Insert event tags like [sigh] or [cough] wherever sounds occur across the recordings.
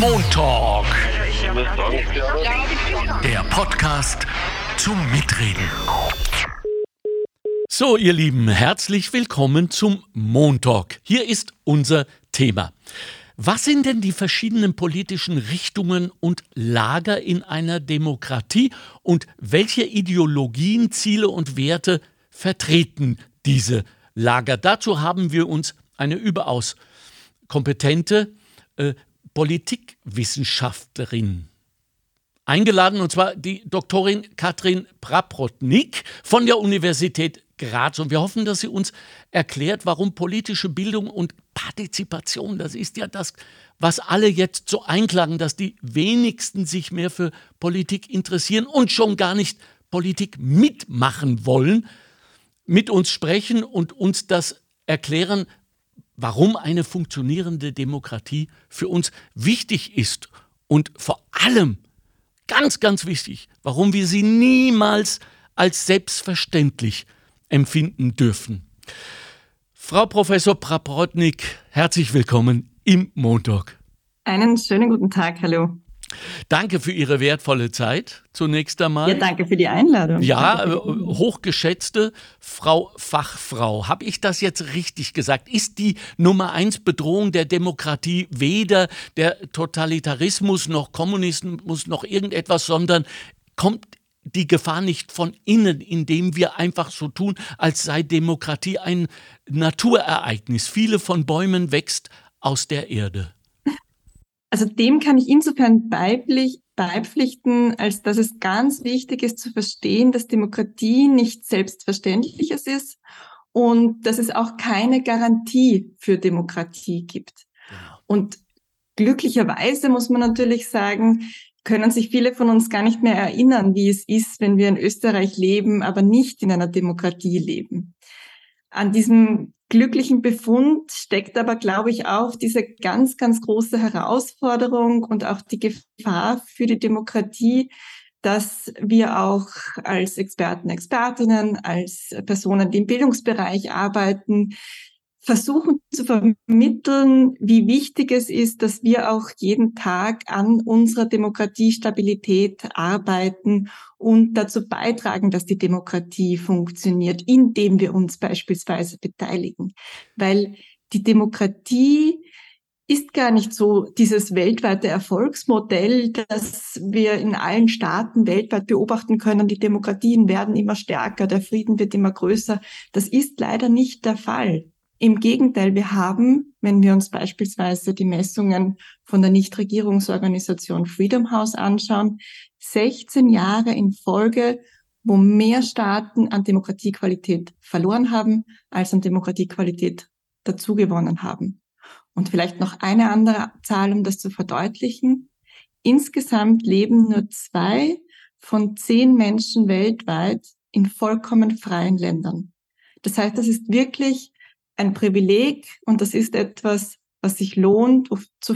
Montalk. Der Podcast zum Mitreden. So, ihr Lieben, herzlich willkommen zum Montalk. Hier ist unser Thema. Was sind denn die verschiedenen politischen Richtungen und Lager in einer Demokratie und welche Ideologien, Ziele und Werte vertreten diese Lager? Dazu haben wir uns eine überaus kompetente äh, Politikwissenschaftlerin eingeladen, und zwar die Doktorin Katrin Praprotnik von der Universität Graz. Und wir hoffen, dass sie uns erklärt, warum politische Bildung und Partizipation, das ist ja das, was alle jetzt so einklagen, dass die wenigsten sich mehr für Politik interessieren und schon gar nicht Politik mitmachen wollen, mit uns sprechen und uns das erklären, warum eine funktionierende Demokratie für uns wichtig ist und vor allem ganz, ganz wichtig, warum wir sie niemals als selbstverständlich empfinden dürfen. Frau Professor Praprotnik, herzlich willkommen im Montag. Einen schönen guten Tag, hallo. Danke für Ihre wertvolle Zeit zunächst einmal. Ja, danke für die Einladung. Ja, äh, hochgeschätzte Frau Fachfrau, habe ich das jetzt richtig gesagt? Ist die Nummer eins Bedrohung der Demokratie weder der Totalitarismus noch Kommunismus noch irgendetwas, sondern kommt die Gefahr nicht von innen, indem wir einfach so tun, als sei Demokratie ein Naturereignis. Viele von Bäumen wächst aus der Erde. Also dem kann ich insofern beipflich, beipflichten, als dass es ganz wichtig ist zu verstehen, dass Demokratie nicht selbstverständliches ist und dass es auch keine Garantie für Demokratie gibt. Genau. Und glücklicherweise muss man natürlich sagen, können sich viele von uns gar nicht mehr erinnern, wie es ist, wenn wir in Österreich leben, aber nicht in einer Demokratie leben. An diesem glücklichen Befund steckt aber, glaube ich, auch diese ganz, ganz große Herausforderung und auch die Gefahr für die Demokratie, dass wir auch als Experten, Expertinnen, als Personen, die im Bildungsbereich arbeiten, versuchen zu vermitteln, wie wichtig es ist, dass wir auch jeden Tag an unserer Demokratiestabilität arbeiten und dazu beitragen, dass die Demokratie funktioniert, indem wir uns beispielsweise beteiligen. Weil die Demokratie ist gar nicht so dieses weltweite Erfolgsmodell, das wir in allen Staaten weltweit beobachten können. Die Demokratien werden immer stärker, der Frieden wird immer größer. Das ist leider nicht der Fall. Im Gegenteil, wir haben, wenn wir uns beispielsweise die Messungen von der Nichtregierungsorganisation Freedom House anschauen, 16 Jahre in Folge, wo mehr Staaten an Demokratiequalität verloren haben, als an Demokratiequalität dazugewonnen haben. Und vielleicht noch eine andere Zahl, um das zu verdeutlichen. Insgesamt leben nur zwei von zehn Menschen weltweit in vollkommen freien Ländern. Das heißt, das ist wirklich ein Privileg und das ist etwas, was sich lohnt,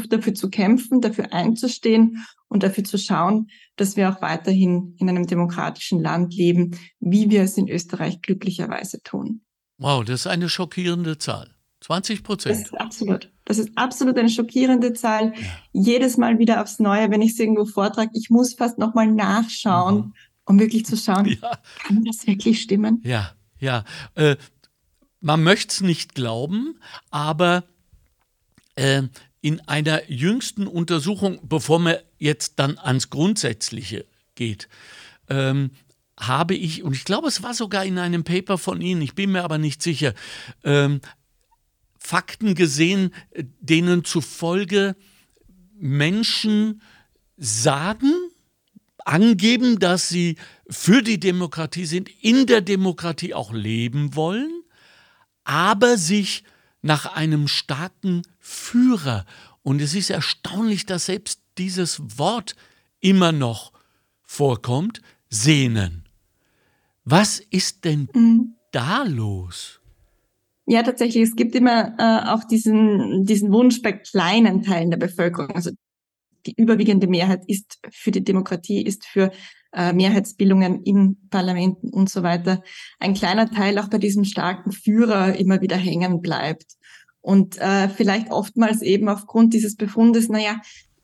dafür zu kämpfen, dafür einzustehen und dafür zu schauen, dass wir auch weiterhin in einem demokratischen Land leben, wie wir es in Österreich glücklicherweise tun. Wow, das ist eine schockierende Zahl. 20 Prozent. Das ist absolut. Das ist absolut eine schockierende Zahl. Ja. Jedes Mal wieder aufs Neue, wenn ich es irgendwo vortrage, ich muss fast nochmal nachschauen, mhm. um wirklich zu schauen, [laughs] ja. kann das wirklich stimmen? Ja, ja. Äh, man möchte es nicht glauben, aber äh, in einer jüngsten Untersuchung, bevor man jetzt dann ans Grundsätzliche geht, ähm, habe ich, und ich glaube, es war sogar in einem Paper von Ihnen, ich bin mir aber nicht sicher, ähm, Fakten gesehen, denen zufolge Menschen sagen, angeben, dass sie für die Demokratie sind, in der Demokratie auch leben wollen, aber sich nach einem starken Führer, und es ist erstaunlich, dass selbst dieses Wort immer noch vorkommt, sehnen. Was ist denn mhm. da los? Ja, tatsächlich, es gibt immer äh, auch diesen, diesen Wunsch bei kleinen Teilen der Bevölkerung. Also die überwiegende Mehrheit ist für die Demokratie, ist für äh, Mehrheitsbildungen in Parlamenten und so weiter, ein kleiner Teil auch bei diesem starken Führer immer wieder hängen bleibt. Und äh, vielleicht oftmals eben aufgrund dieses Befundes, naja,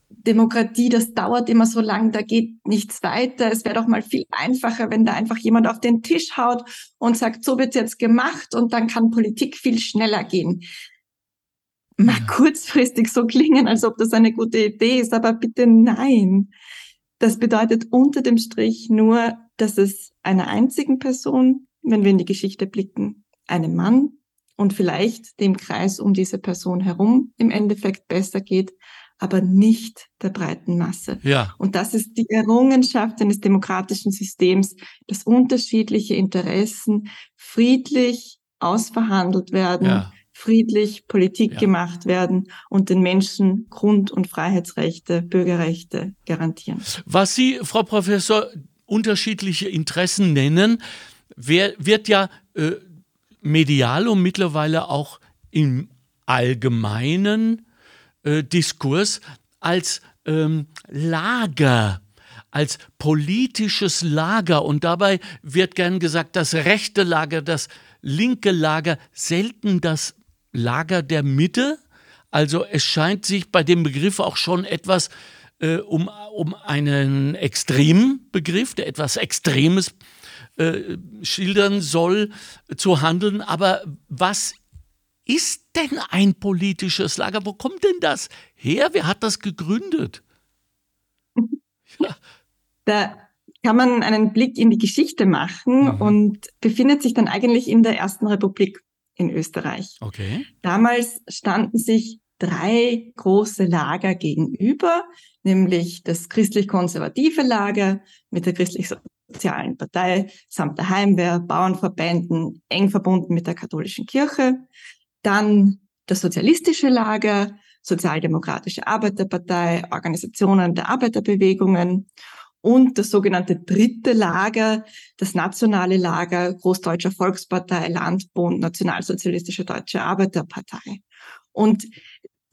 Demokratie, das dauert immer so lang, da geht nichts weiter. Es wäre doch mal viel einfacher, wenn da einfach jemand auf den Tisch haut und sagt, so wird jetzt gemacht und dann kann Politik viel schneller gehen. Mag ja. kurzfristig so klingen, als ob das eine gute Idee ist, aber bitte nein. Das bedeutet unter dem Strich nur, dass es einer einzigen Person, wenn wir in die Geschichte blicken, einem Mann und vielleicht dem Kreis um diese Person herum im Endeffekt besser geht, aber nicht der breiten Masse. Ja. Und das ist die Errungenschaft eines demokratischen Systems, dass unterschiedliche Interessen friedlich ausverhandelt werden, ja. Friedlich Politik ja. gemacht werden und den Menschen Grund- und Freiheitsrechte, Bürgerrechte garantieren. Was Sie, Frau Professor, unterschiedliche Interessen nennen, wird ja äh, medial und mittlerweile auch im allgemeinen äh, Diskurs als ähm, Lager, als politisches Lager. Und dabei wird gern gesagt, das rechte Lager, das linke Lager, selten das Lager der Mitte. Also es scheint sich bei dem Begriff auch schon etwas äh, um, um einen extremen Begriff, der etwas Extremes äh, schildern soll, zu handeln. Aber was ist denn ein politisches Lager? Wo kommt denn das her? Wer hat das gegründet? [laughs] Ja. Da kann man einen Blick in die Geschichte machen mhm. und befindet sich dann eigentlich in der Ersten Republik in Österreich. Okay. Damals standen sich drei große Lager gegenüber, nämlich das christlich-konservative Lager mit der christlich-sozialen Partei samt der Heimwehr, Bauernverbänden, eng verbunden mit der katholischen Kirche, dann das sozialistische Lager, Sozialdemokratische Arbeiterpartei, Organisationen der Arbeiterbewegungen und das sogenannte dritte Lager, das nationale Lager Großdeutscher Volkspartei, Landbund, Nationalsozialistische Deutsche Arbeiterpartei. Und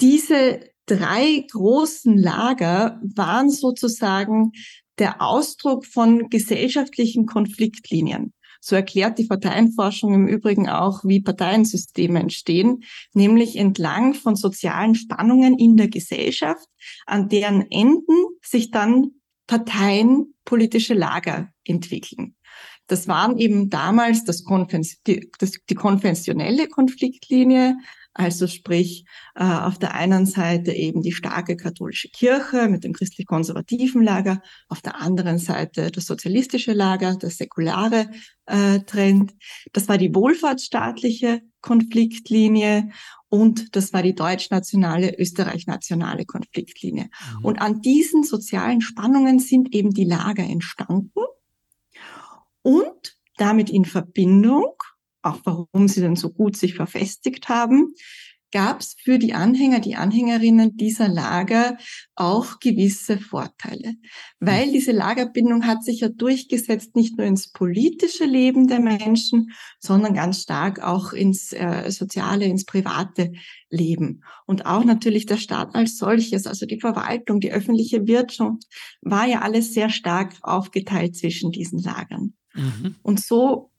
diese drei großen Lager waren sozusagen der Ausdruck von gesellschaftlichen Konfliktlinien. So erklärt die Parteienforschung im Übrigen auch, wie Parteiensysteme entstehen, nämlich entlang von sozialen Spannungen in der Gesellschaft, an deren Enden sich dann Parteien politische Lager entwickeln. Das waren eben damals das die, das, die konventionelle Konfliktlinie, also sprich äh, auf der einen Seite eben die starke katholische Kirche mit dem christlich-konservativen Lager, auf der anderen Seite das sozialistische Lager, das säkulare äh, Trend. Das war die wohlfahrtsstaatliche Konfliktlinie und das war die deutsch-nationale, österreich-nationale Konfliktlinie. Mhm. Und an diesen sozialen Spannungen sind eben die Lager entstanden und damit in Verbindung auch warum sie dann so gut sich verfestigt haben, gab es für die Anhänger, die Anhängerinnen dieser Lager auch gewisse Vorteile. Weil hm. diese Lagerbindung hat sich ja durchgesetzt, nicht nur ins politische Leben der Menschen, sondern ganz stark auch ins äh, soziale, ins private Leben. Und auch natürlich der Staat als solches, also die Verwaltung, die öffentliche Wirtschaft, war ja alles sehr stark aufgeteilt zwischen diesen Lagern. Mhm. Und so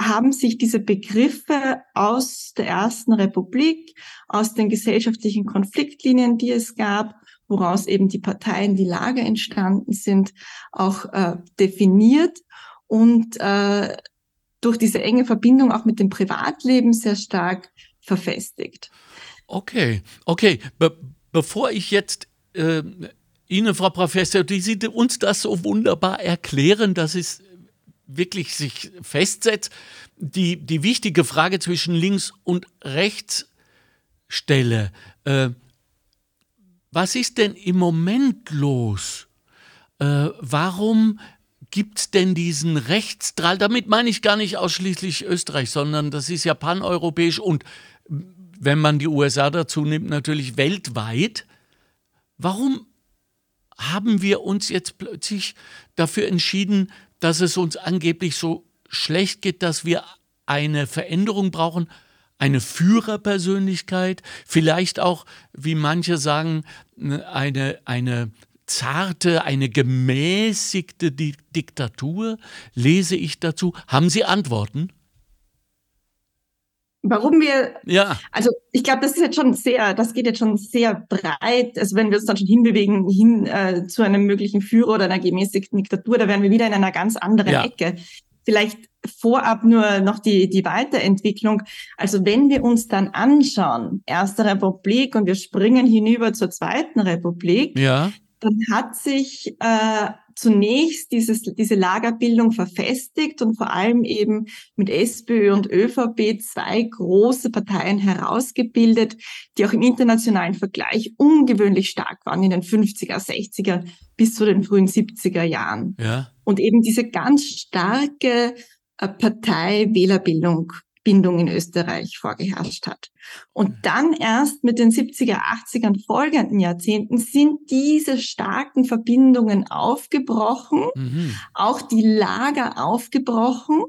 haben sich diese Begriffe aus der Ersten Republik, aus den gesellschaftlichen Konfliktlinien, die es gab, woraus eben die Parteien, die Lager entstanden sind, auch äh, definiert und äh, durch diese enge Verbindung auch mit dem Privatleben sehr stark verfestigt. Okay, okay. Be bevor ich jetzt äh, Ihnen, Frau Professor, die Sie uns das so wunderbar erklären, das ist wirklich sich festsetzt, die, die wichtige Frage zwischen links und rechts stelle. Äh, was ist denn im Moment los? Äh, warum gibt es denn diesen Rechtsdrall? Damit meine ich gar nicht ausschließlich Österreich, sondern das ist ja paneuropäisch und wenn man die USA dazu nimmt, natürlich weltweit. Warum haben wir uns jetzt plötzlich dafür entschieden, dass es uns angeblich so schlecht geht, dass wir eine Veränderung brauchen, eine Führerpersönlichkeit, vielleicht auch, wie manche sagen, eine, eine zarte, eine gemäßigte Di Diktatur? Lese ich dazu? Haben Sie Antworten? Warum wir, ja. also ich glaube, das ist jetzt schon sehr, das geht jetzt schon sehr breit. Also wenn wir uns dann schon hinbewegen hin äh, zu einem möglichen Führer oder einer gemäßigten Diktatur, da wären wir wieder in einer ganz anderen ja. Ecke. Vielleicht vorab nur noch die, die Weiterentwicklung. Also wenn wir uns dann anschauen, Erste Republik und wir springen hinüber zur Zweiten Republik, ja. dann hat sich äh, zunächst dieses, diese Lagerbildung verfestigt und vor allem eben mit SPÖ und ÖVP zwei große Parteien herausgebildet, die auch im internationalen Vergleich ungewöhnlich stark waren in den 50er, 60er bis zu den frühen 70er Jahren. Ja. Und eben diese ganz starke äh, Partei-Wählerbildung Bindung in Österreich vorgeherrscht hat. Und mhm. dann erst mit den 70er, 80er folgenden Jahrzehnten sind diese starken Verbindungen aufgebrochen, mhm. auch die Lager aufgebrochen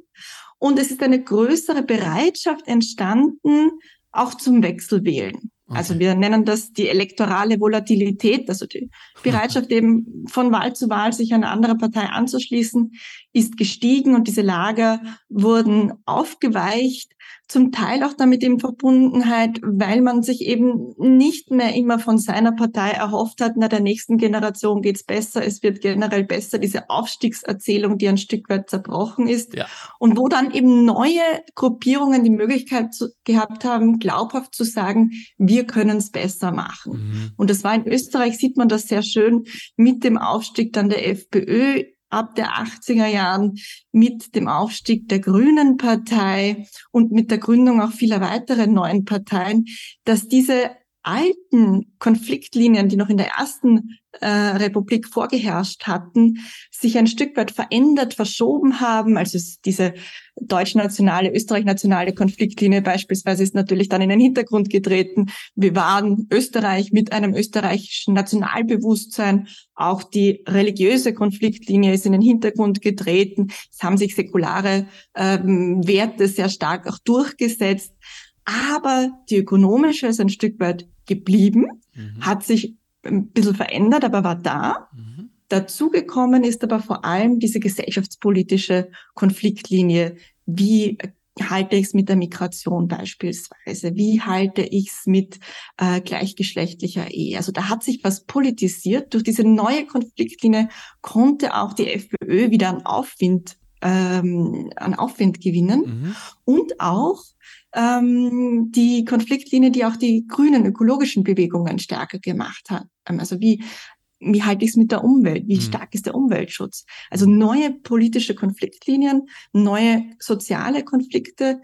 und es ist eine größere Bereitschaft entstanden, auch zum Wechselwählen. Okay. Also wir nennen das die elektorale Volatilität, also die [laughs] Bereitschaft eben von Wahl zu Wahl sich einer anderen Partei anzuschließen, ist gestiegen und diese Lager wurden aufgeweicht zum Teil auch damit in Verbundenheit, weil man sich eben nicht mehr immer von seiner Partei erhofft hat, na der nächsten Generation geht's besser, es wird generell besser, diese Aufstiegserzählung, die ein Stück weit zerbrochen ist. Ja. Und wo dann eben neue Gruppierungen die Möglichkeit zu, gehabt haben, glaubhaft zu sagen, wir können es besser machen. Mhm. Und das war in Österreich, sieht man das sehr schön, mit dem Aufstieg dann der FPÖ ab der 80er Jahren mit dem Aufstieg der Grünen Partei und mit der Gründung auch vieler weiteren neuen Parteien, dass diese alten Konfliktlinien, die noch in der ersten äh, Republik vorgeherrscht hatten, sich ein Stück weit verändert, verschoben haben. Also diese deutsch-nationale, österreich-nationale Konfliktlinie beispielsweise ist natürlich dann in den Hintergrund getreten. Wir waren Österreich mit einem österreichischen Nationalbewusstsein. Auch die religiöse Konfliktlinie ist in den Hintergrund getreten. Es haben sich säkulare ähm, Werte sehr stark auch durchgesetzt. Aber die ökonomische ist ein Stück weit geblieben, mhm. hat sich ein bisschen verändert, aber war da. Mhm. Dazugekommen ist aber vor allem diese gesellschaftspolitische Konfliktlinie. Wie halte ich es mit der Migration beispielsweise? Wie halte ich es mit äh, gleichgeschlechtlicher Ehe? Also da hat sich was politisiert. Durch diese neue Konfliktlinie konnte auch die FPÖ wieder an Aufwind, ähm, an Aufwind gewinnen mhm. und auch ähm, die Konfliktlinie, die auch die grünen ökologischen Bewegungen stärker gemacht hat. Ähm, also wie wie halte ich es mit der Umwelt? Wie mhm. stark ist der Umweltschutz? Also neue politische Konfliktlinien, neue soziale Konflikte,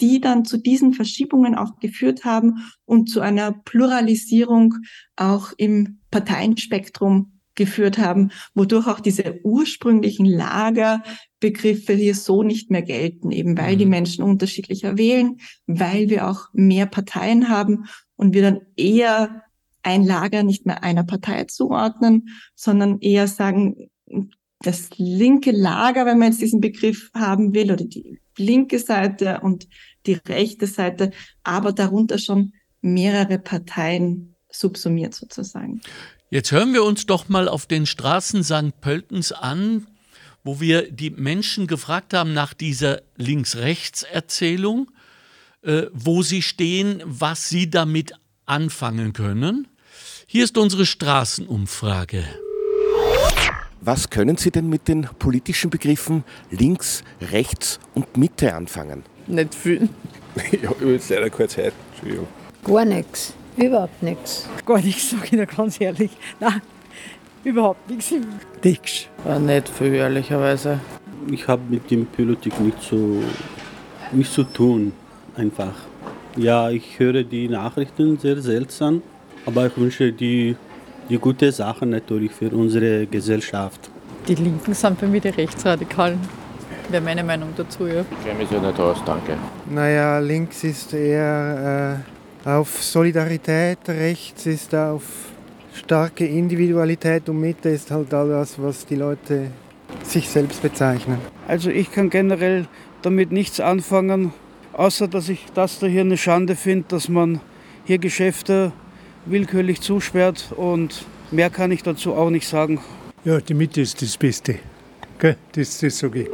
die dann zu diesen Verschiebungen auch geführt haben und zu einer Pluralisierung auch im Parteienspektrum geführt haben, wodurch auch diese ursprünglichen Lagerbegriffe hier so nicht mehr gelten, eben weil die mhm. Menschen unterschiedlicher wählen, weil wir auch mehr Parteien haben und wir dann eher ein Lager nicht mehr einer Partei zuordnen, sondern eher sagen, das linke Lager, wenn man jetzt diesen Begriff haben will, oder die linke Seite und die rechte Seite, aber darunter schon mehrere Parteien subsumiert sozusagen. Jetzt hören wir uns doch mal auf den Straßen St. Pöltens an, wo wir die Menschen gefragt haben nach dieser Links-Rechts-Erzählung, äh, wo sie stehen, was sie damit anfangen können. Hier ist unsere Straßenumfrage. Was können Sie denn mit den politischen Begriffen links, rechts und Mitte anfangen? Nicht viel. [laughs] ich habe jetzt leider keine Zeit. Entschuldigung. Gar nichts. Überhaupt nichts. Gar nichts, sage ich dir ganz ehrlich. Nein, überhaupt nichts. Nichts. Ja, nicht viel, ehrlicherweise. Ich habe mit dem Politik nicht so nichts zu tun, einfach. Ja, ich höre die Nachrichten sehr seltsam, aber ich wünsche die, die gute Sachen natürlich für unsere Gesellschaft. Die Linken sind bei mir die Rechtsradikalen. Wäre meine Meinung dazu, ja. Ich kenne mich ja nicht aus, danke. Naja, links ist eher äh auf Solidarität, rechts ist auf starke Individualität und Mitte ist halt all das, was die Leute sich selbst bezeichnen. Also ich kann generell damit nichts anfangen, außer dass ich das da hier eine Schande finde, dass man hier Geschäfte willkürlich zusperrt und mehr kann ich dazu auch nicht sagen. Ja, die Mitte ist das Beste. Gell? Das, das sage ich.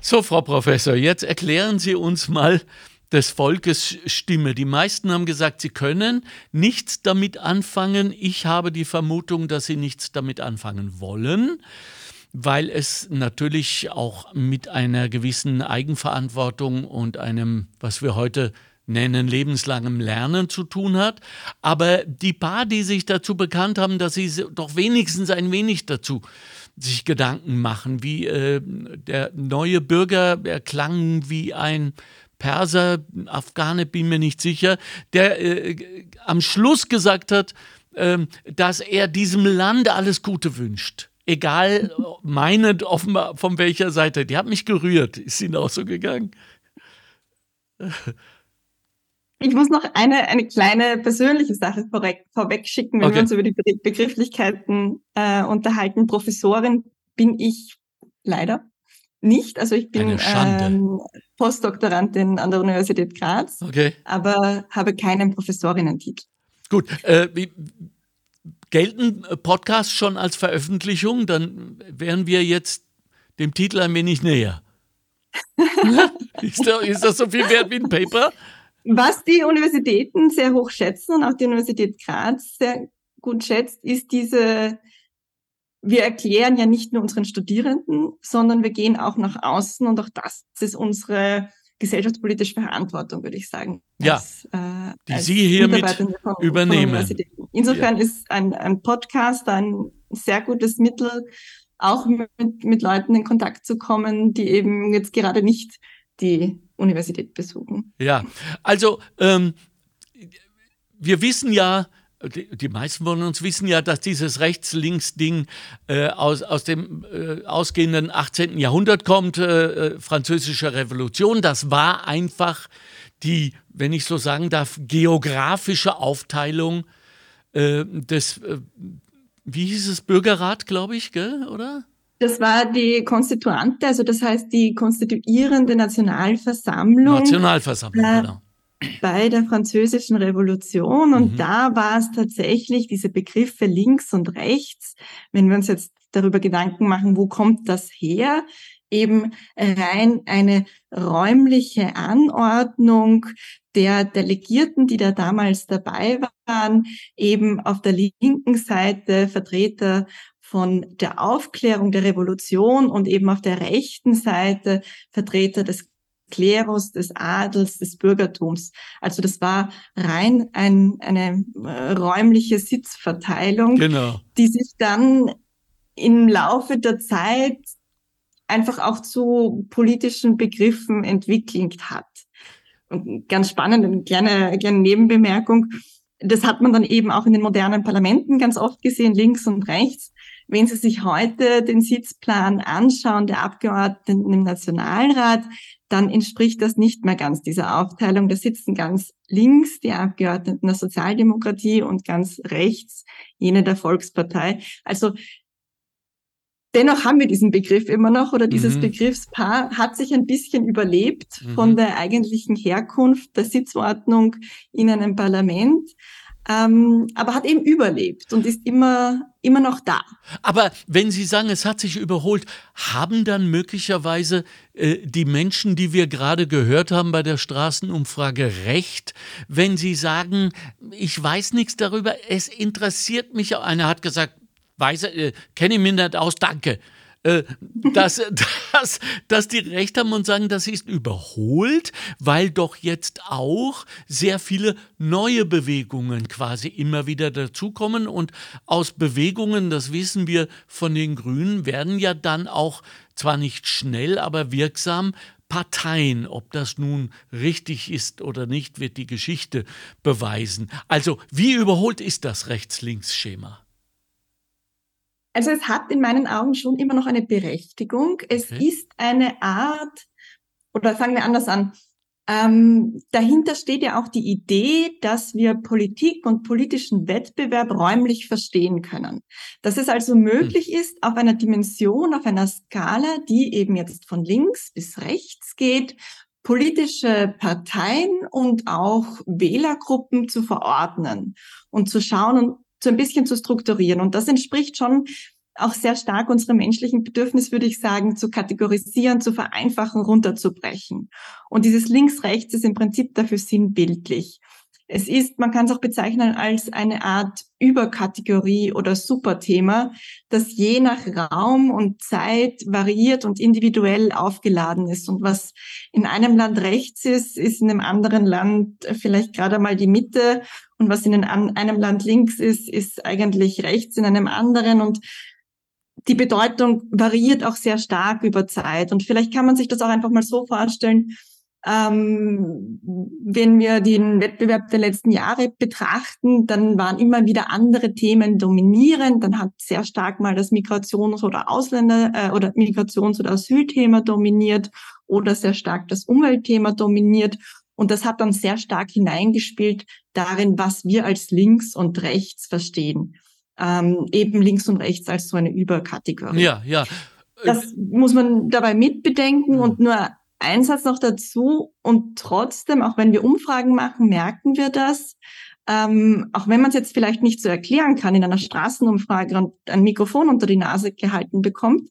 So, Frau Professor, jetzt erklären Sie uns mal, des Volkes Stimme. Die meisten haben gesagt, sie können nichts damit anfangen. Ich habe die Vermutung, dass sie nichts damit anfangen wollen weil es natürlich auch mit einer gewissen Eigenverantwortung und einem, was wir heute nennen, lebenslangem Lernen zu tun hat. Aber die paar, die sich dazu bekannt haben, dass sie doch wenigstens ein wenig dazu sich Gedanken machen, wie äh, der neue Bürger, er klang wie ein Perser, Afghane, bin mir nicht sicher, der äh, am Schluss gesagt hat, äh, dass er diesem Land alles Gute wünscht egal meinend offenbar von welcher Seite. Die hat mich gerührt. Ist Ihnen auch so gegangen? Ich muss noch eine, eine kleine persönliche Sache vorweg, vorweg schicken, wenn okay. wir uns über die Begrifflichkeiten äh, unterhalten. Professorin bin ich leider nicht. Also ich bin ähm, Postdoktorandin an der Universität Graz, okay. aber habe keinen Professorinnentitel. Gut, äh, wie, Gelten Podcasts schon als Veröffentlichung? Dann wären wir jetzt dem Titel ein wenig näher. [laughs] ist, das, ist das so viel wert wie ein Paper? Was die Universitäten sehr hoch schätzen und auch die Universität Graz sehr gut schätzt, ist diese, wir erklären ja nicht nur unseren Studierenden, sondern wir gehen auch nach außen und auch das ist unsere gesellschaftspolitische Verantwortung, würde ich sagen. Ja, als, äh, die Sie hiermit von, übernehmen. Insofern ja. ist ein, ein Podcast ein sehr gutes Mittel, auch mit, mit Leuten in Kontakt zu kommen, die eben jetzt gerade nicht die Universität besuchen. Ja, also ähm, wir wissen ja, die, die, meisten von uns wissen ja, dass dieses Rechts-Links-Ding äh, aus, aus dem äh, ausgehenden 18. Jahrhundert kommt, äh, äh, französische Revolution. Das war einfach die, wenn ich so sagen darf, geografische Aufteilung äh, des, äh, wie hieß es, Bürgerrat, glaube ich, gell, oder? Das war die Konstituante, also das heißt die konstituierende Nationalversammlung. Nationalversammlung, genau bei der französischen Revolution und mhm. da war es tatsächlich diese Begriffe links und rechts, wenn wir uns jetzt darüber Gedanken machen, wo kommt das her? Eben rein eine räumliche Anordnung der Delegierten, die da damals dabei waren, eben auf der linken Seite Vertreter von der Aufklärung der Revolution und eben auf der rechten Seite Vertreter des Klerus, des Adels, des Bürgertums. Also das war rein ein, eine äh, räumliche Sitzverteilung, genau. die sich dann im Laufe der Zeit einfach auch zu politischen Begriffen entwickelt hat. Und ganz spannend, eine kleine, kleine Nebenbemerkung. Das hat man dann eben auch in den modernen Parlamenten ganz oft gesehen, links und rechts. Wenn Sie sich heute den Sitzplan anschauen der Abgeordneten im Nationalrat, dann entspricht das nicht mehr ganz dieser Aufteilung. Da sitzen ganz links die Abgeordneten der Sozialdemokratie und ganz rechts jene der Volkspartei. Also dennoch haben wir diesen Begriff immer noch oder dieses mhm. Begriffspaar hat sich ein bisschen überlebt mhm. von der eigentlichen Herkunft der Sitzordnung in einem Parlament ähm, aber hat eben überlebt und ist immer, immer noch da. Aber wenn Sie sagen, es hat sich überholt, haben dann möglicherweise äh, die Menschen, die wir gerade gehört haben bei der Straßenumfrage, recht, wenn sie sagen, ich weiß nichts darüber, es interessiert mich. Einer hat gesagt, weiß, äh, kenne ich mich nicht aus, danke. Äh, dass, dass, dass die Recht haben und sagen, das ist überholt, weil doch jetzt auch sehr viele neue Bewegungen quasi immer wieder dazukommen. Und aus Bewegungen, das wissen wir von den Grünen, werden ja dann auch zwar nicht schnell, aber wirksam Parteien. Ob das nun richtig ist oder nicht, wird die Geschichte beweisen. Also wie überholt ist das Rechts-Links-Schema? Also es hat in meinen Augen schon immer noch eine Berechtigung. Es okay. ist eine Art, oder fangen wir anders an. Ähm, dahinter steht ja auch die Idee, dass wir Politik und politischen Wettbewerb räumlich verstehen können. Dass es also möglich hm. ist, auf einer Dimension, auf einer Skala, die eben jetzt von links bis rechts geht, politische Parteien und auch Wählergruppen zu verordnen und zu schauen, so ein bisschen zu strukturieren. Und das entspricht schon auch sehr stark unsere menschlichen Bedürfnisse, würde ich sagen, zu kategorisieren, zu vereinfachen, runterzubrechen. Und dieses Links-Rechts ist im Prinzip dafür sinnbildlich. Es ist, man kann es auch bezeichnen als eine Art Überkategorie oder Superthema, das je nach Raum und Zeit variiert und individuell aufgeladen ist. Und was in einem Land rechts ist, ist in einem anderen Land vielleicht gerade mal die Mitte. Und was in einem Land links ist, ist eigentlich rechts in einem anderen. Und die Bedeutung variiert auch sehr stark über Zeit. Und vielleicht kann man sich das auch einfach mal so vorstellen, ähm, wenn wir den Wettbewerb der letzten Jahre betrachten, dann waren immer wieder andere Themen dominierend. Dann hat sehr stark mal das Migrations- oder Ausländer- äh, oder Migrations- oder Asylthema dominiert oder sehr stark das Umweltthema dominiert. Und das hat dann sehr stark hineingespielt darin, was wir als links und rechts verstehen. Ähm, eben links und rechts als so eine Überkategorie. Ja, ja. Das muss man dabei mitbedenken und nur ein Satz noch dazu und trotzdem, auch wenn wir Umfragen machen, merken wir das. Ähm, auch wenn man es jetzt vielleicht nicht so erklären kann in einer Straßenumfrage und ein Mikrofon unter die Nase gehalten bekommt,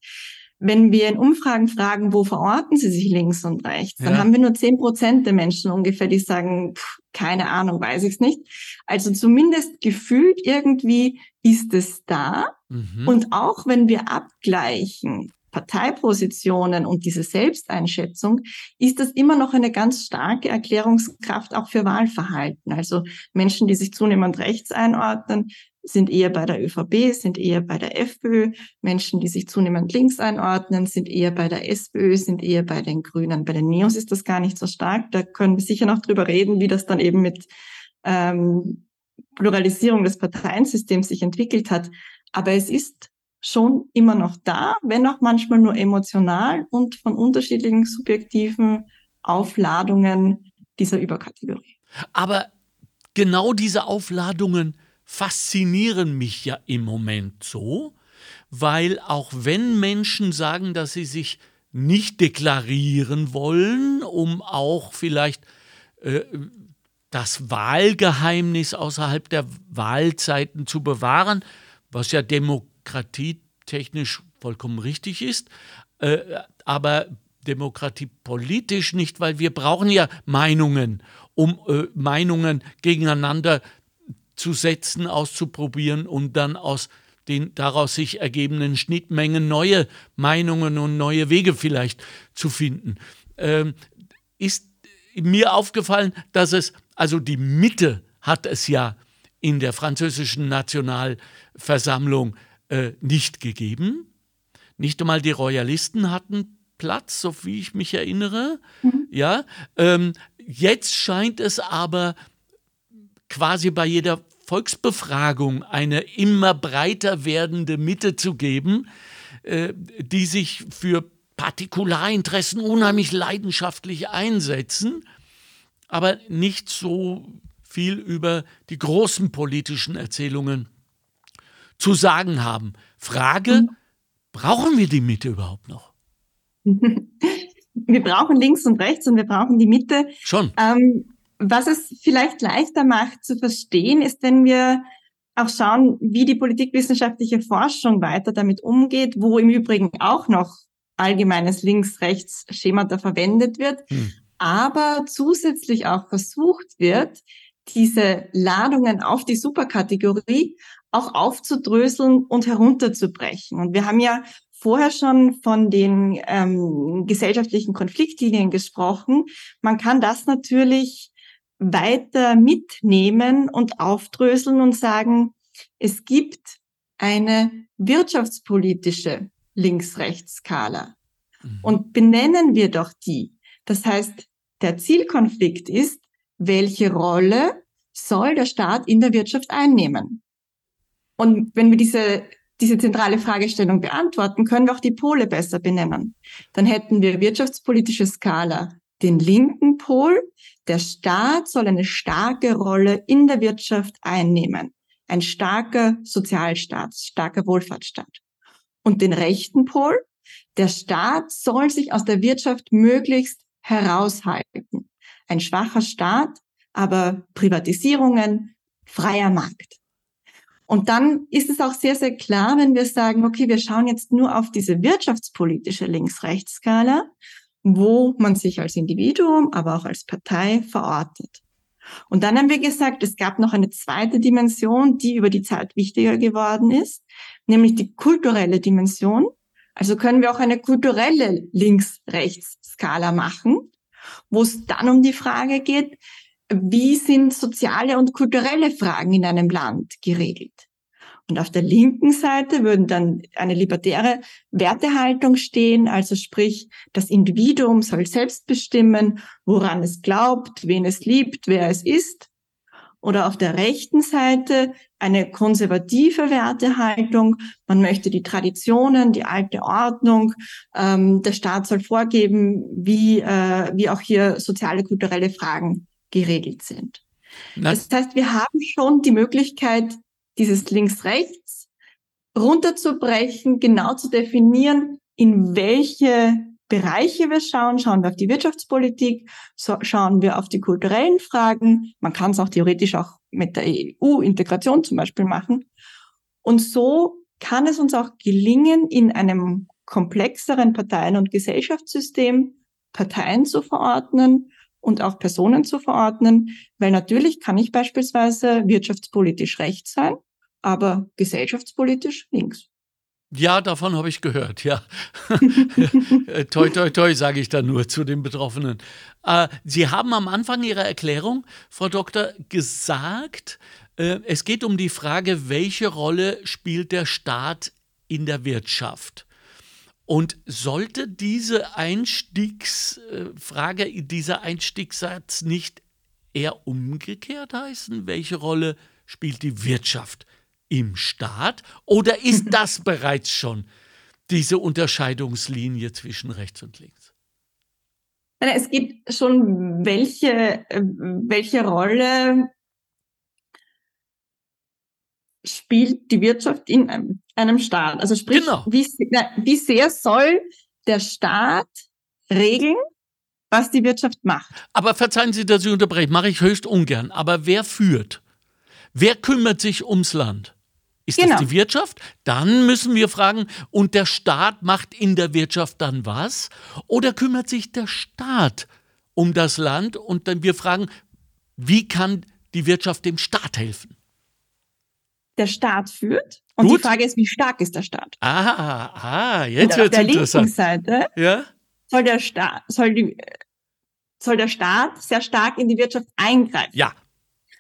wenn wir in Umfragen fragen, wo verorten Sie sich links und rechts, dann haben wir nur zehn Prozent der Menschen ungefähr, die sagen, pff, keine Ahnung, weiß ich es nicht. Also zumindest gefühlt irgendwie ist es da. Mhm. Und auch wenn wir abgleichen, Parteipositionen und diese Selbsteinschätzung, ist das immer noch eine ganz starke Erklärungskraft auch für Wahlverhalten. Also Menschen, die sich zunehmend rechts einordnen, sind eher bei der ÖVP, sind eher bei der FPÖ. Menschen, die sich zunehmend links einordnen, sind eher bei der SPÖ, sind eher bei den Grünen. Bei den Neos ist das gar nicht so stark. Da können wir sicher noch drüber reden, wie das dann eben mit ähm, Pluralisierung des Parteiensystems sich entwickelt hat. Aber es ist schon immer noch da, wenn auch manchmal nur emotional und von unterschiedlichen subjektiven Aufladungen dieser Überkategorie. Aber genau diese Aufladungen faszinieren mich ja im Moment so, weil auch wenn Menschen sagen, dass sie sich nicht deklarieren wollen, um auch vielleicht äh, das Wahlgeheimnis außerhalb der Wahlzeiten zu bewahren, was ja demokratietechnisch vollkommen richtig ist, äh, aber demokratiepolitisch nicht, weil wir brauchen ja Meinungen, um äh, Meinungen gegeneinander zu setzen, auszuprobieren und dann aus den daraus sich ergebenden Schnittmengen neue Meinungen und neue Wege vielleicht zu finden. Ähm, ist mir aufgefallen, dass es, also die Mitte hat es ja in der französischen Nationalversammlung äh, nicht gegeben. Nicht einmal die Royalisten hatten Platz, so wie ich mich erinnere. Mhm. Ja, ähm, jetzt scheint es aber quasi bei jeder Volksbefragung eine immer breiter werdende Mitte zu geben, äh, die sich für Partikularinteressen unheimlich leidenschaftlich einsetzen, aber nicht so viel über die großen politischen Erzählungen zu sagen haben. Frage, mhm. brauchen wir die Mitte überhaupt noch? [laughs] Wir brauchen links und rechts und wir brauchen die Mitte. Schon. Ähm, was es vielleicht leichter macht zu verstehen, ist, wenn wir auch schauen, wie die politikwissenschaftliche Forschung weiter damit umgeht, wo im Übrigen auch noch allgemeines Links-Rechts-Schemata verwendet wird, hm. aber zusätzlich auch versucht wird, diese Ladungen auf die Superkategorie auch aufzudröseln und herunterzubrechen. Und wir haben ja vorher schon von den ähm, gesellschaftlichen Konfliktlinien gesprochen. Man kann das natürlich weiter mitnehmen und aufdröseln und sagen, es gibt eine wirtschaftspolitische Links-Rechts-Skala. Mhm. Und benennen wir doch die. Das heißt, der Zielkonflikt ist, welche Rolle soll der Staat in der Wirtschaft einnehmen? Und wenn wir diese, diese zentrale Fragestellung beantworten, können wir auch die Pole besser benennen. Dann hätten wir wirtschaftspolitische Skala den linken Pol. Der Staat soll eine starke Rolle in der Wirtschaft einnehmen. Ein starker Sozialstaat, starker Wohlfahrtsstaat. Und den rechten Pol. Der Staat soll sich aus der Wirtschaft möglichst heraushalten. Ein schwacher Staat, aber Privatisierungen, freier Markt. Und dann ist es auch sehr, sehr klar, wenn wir sagen, okay, wir schauen jetzt nur auf diese wirtschaftspolitische Links-Rechts-Skala, wo man sich als Individuum, aber auch als Partei verortet. Und dann haben wir gesagt, es gab noch eine zweite Dimension, die über die Zeit wichtiger geworden ist, nämlich die kulturelle Dimension. Also können wir auch eine kulturelle Links-Rechts-Skala machen, wo es dann um die Frage geht, wie sind soziale und kulturelle Fragen in einem Land geregelt? Und auf der linken Seite würden dann eine libertäre Wertehaltung stehen, also sprich, das Individuum soll selbst bestimmen, woran es glaubt, wen es liebt, wer es ist. Oder auf der rechten Seite eine konservative Wertehaltung. Man möchte die Traditionen, die alte Ordnung. Ähm, der Staat soll vorgeben, wie, äh, wie auch hier soziale, kulturelle Fragen geregelt sind. Das heißt, wir haben schon die Möglichkeit, dieses Links-Rechts runterzubrechen, genau zu definieren, in welche Bereiche wir schauen. Schauen wir auf die Wirtschaftspolitik, so schauen wir auf die kulturellen Fragen. Man kann es auch theoretisch auch mit der EU-Integration zum Beispiel machen. Und so kann es uns auch gelingen, in einem komplexeren Parteien- und Gesellschaftssystem Parteien zu verordnen und auch Personen zu verordnen, weil natürlich kann ich beispielsweise wirtschaftspolitisch rechts sein, aber gesellschaftspolitisch links. Ja, davon habe ich gehört, ja. [laughs] toi, toi, toi, sage ich da nur zu den Betroffenen. Äh, Sie haben am Anfang Ihrer Erklärung, Frau Doktor, gesagt, äh, es geht um die Frage, welche Rolle spielt der Staat in der Wirtschaft? Und sollte diese Einstiegsfrage, äh, dieser Einstiegssatz nicht eher umgekehrt heißen? Welche Rolle spielt die Wirtschaft im Staat? Oder ist [laughs] das bereits schon diese Unterscheidungslinie zwischen rechts und links? Es gibt schon, welche, äh, welche Rolle spielt die Wirtschaft in einem, einem Staat? Also sprich, genau. wie, wie sehr soll der Staat regeln, was die Wirtschaft macht? Aber verzeihen Sie, dass ich unterbreche, mache ich höchst ungern. Aber wer führt? Wer kümmert sich ums Land? Ist genau. das die Wirtschaft? Dann müssen wir fragen, und der Staat macht in der Wirtschaft dann was? Oder kümmert sich der Staat um das Land? Und dann wir fragen, wie kann die Wirtschaft dem Staat helfen? der Staat führt. Und Gut. die Frage ist, wie stark ist der Staat? Ah, ah jetzt wird es interessant. Auf der linken Seite ja? soll, der Staat, soll, die, soll der Staat sehr stark in die Wirtschaft eingreifen. Ja,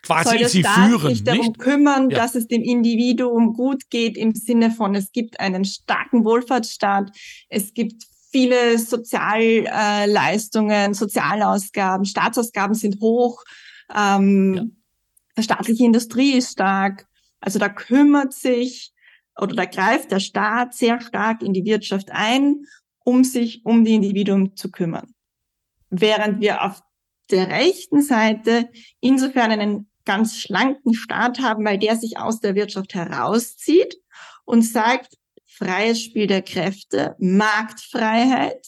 quasi soll der sie Staat führen, sich darum nicht? kümmern, Ja. dass es dem Individuum gut geht im Sinne von, es gibt einen starken Wohlfahrtsstaat, es gibt viele Sozialleistungen, Sozialausgaben, Staatsausgaben sind hoch, ähm, die staatliche Industrie ist stark, also da kümmert sich oder da greift der Staat sehr stark in die Wirtschaft ein, um sich um die Individuen zu kümmern. Während wir auf der rechten Seite insofern einen ganz schlanken Staat haben, weil der sich aus der Wirtschaft herauszieht und sagt, freies Spiel der Kräfte, Marktfreiheit,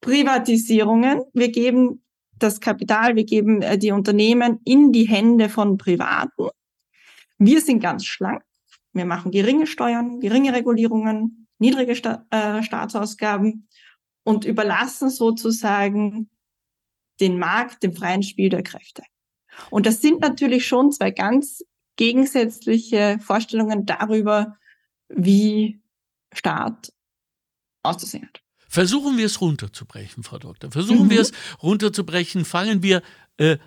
Privatisierungen. Wir geben das Kapital, wir geben äh, die Unternehmen in die Hände von Privaten wir sind ganz schlank. Wir machen geringe Steuern, geringe Regulierungen, niedrige Sta äh, Staatsausgaben und überlassen sozusagen den Markt dem freien Spiel der Kräfte. Und das sind natürlich schon zwei ganz gegensätzliche Vorstellungen darüber, wie Staat auszusehen hat. Versuchen wir es runterzubrechen, Frau Doktor. Versuchen mhm. wir es runterzubrechen. Fangen wir äh,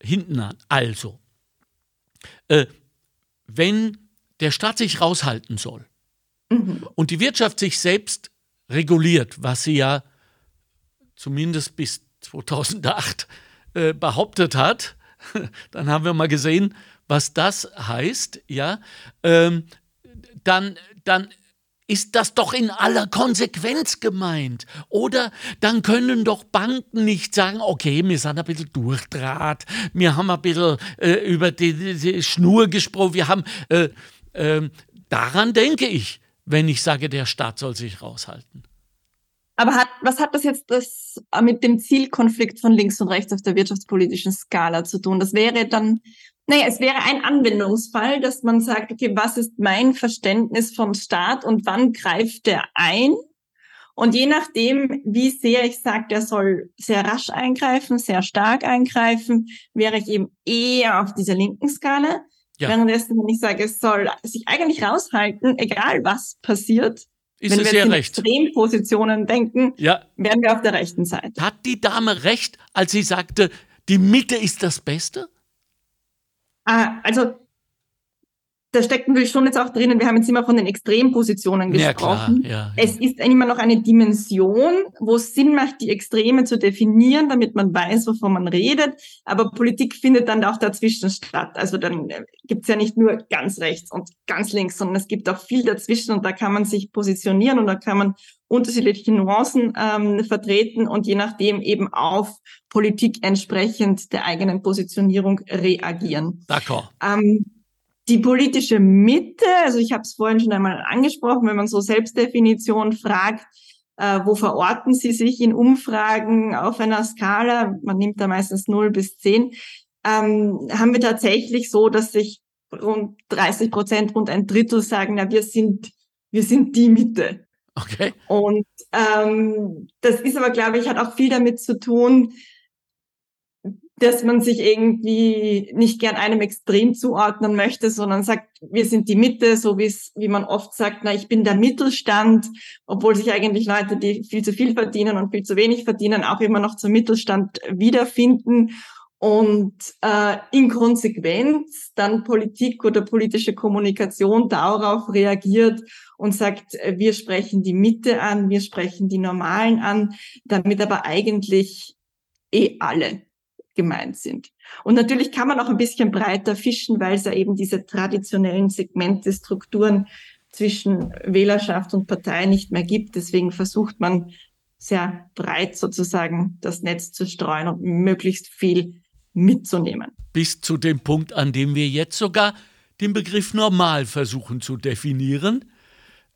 hinten an. Also, äh, wenn der Staat sich raushalten soll mhm. und die Wirtschaft sich selbst reguliert, was sie ja zumindest bis 2008 äh, behauptet hat, [laughs] dann haben wir mal gesehen, was das heißt, ja, ähm, dann, dann ist das doch in aller Konsequenz gemeint. Oder dann können doch Banken nicht sagen, okay, wir sind ein bisschen durchdraht, wir haben ein bisschen äh, über die, die, Schnur gesprochen, wir haben, äh, äh, daran denke ich, wenn ich sage, der Staat soll sich raushalten. Aber hat, was hat das jetzt das mit dem Zielkonflikt von links und rechts auf der wirtschaftspolitischen Skala zu tun? Das wäre dann Naja, es wäre ein Anwendungsfall, dass man sagt, okay, was ist mein Verständnis vom Staat und wann greift der ein? Und je nachdem, wie sehr ich sage, der soll sehr rasch eingreifen, sehr stark eingreifen, wäre ich eben eher auf dieser linken Skala. Ja. Währenddessen, wenn ich sage, es soll sich eigentlich raushalten, egal was passiert, ist wenn wir in recht. Extrempositionen denken, ja. wären wir auf der rechten Seite. Hat die Dame recht, als sie sagte, die Mitte ist das Beste? Ah, also da stecken wir schon jetzt auch drinnen. Wir haben jetzt immer von den Extrempositionen gesprochen. Ja, klar, ja, ja. Es ist immer noch eine Dimension, wo es Sinn macht, die Extreme zu definieren, damit man weiß, wovon man redet. Aber Politik findet dann auch dazwischen statt. Also dann äh, gibt's ja nicht nur ganz rechts und ganz links, sondern es gibt auch viel dazwischen und da kann man sich positionieren und da kann man unterschiedliche Nuancen ähm, vertreten und je nachdem eben auf Politik entsprechend der eigenen Positionierung reagieren. D'accord. Ähm, die politische Mitte, also ich habe es vorhin schon einmal angesprochen, wenn man so Selbstdefinition fragt, äh, wo verorten Sie sich in Umfragen auf einer Skala, man nimmt da meistens 0 bis 10, ähm, haben wir tatsächlich so, dass sich rund 30 Prozent, rund ein Drittel sagen, na, wir sind, wir sind die Mitte. Okay. Und ähm, das ist aber, glaube ich, hat auch viel damit zu tun, dass man sich irgendwie nicht gern einem Extrem zuordnen möchte, sondern sagt, wir sind die Mitte, so wie es, wie man oft sagt, na, ich bin der Mittelstand, obwohl sich eigentlich Leute, die viel zu viel verdienen und viel zu wenig verdienen, auch immer noch zum Mittelstand wiederfinden. Und äh, in Konsequenz dann Politik oder politische Kommunikation darauf reagiert und sagt, wir sprechen die Mitte an, wir sprechen die Normalen an, damit aber eigentlich eh alle gemeint sind. Und natürlich kann man auch ein bisschen breiter fischen, weil es ja eben diese traditionellen Segmente, Strukturen zwischen Wählerschaft und Partei nicht mehr gibt. Deswegen versucht man sehr breit sozusagen das Netz zu streuen und möglichst viel mitzunehmen. Bis zu dem Punkt, an dem wir jetzt sogar den Begriff normal versuchen zu definieren.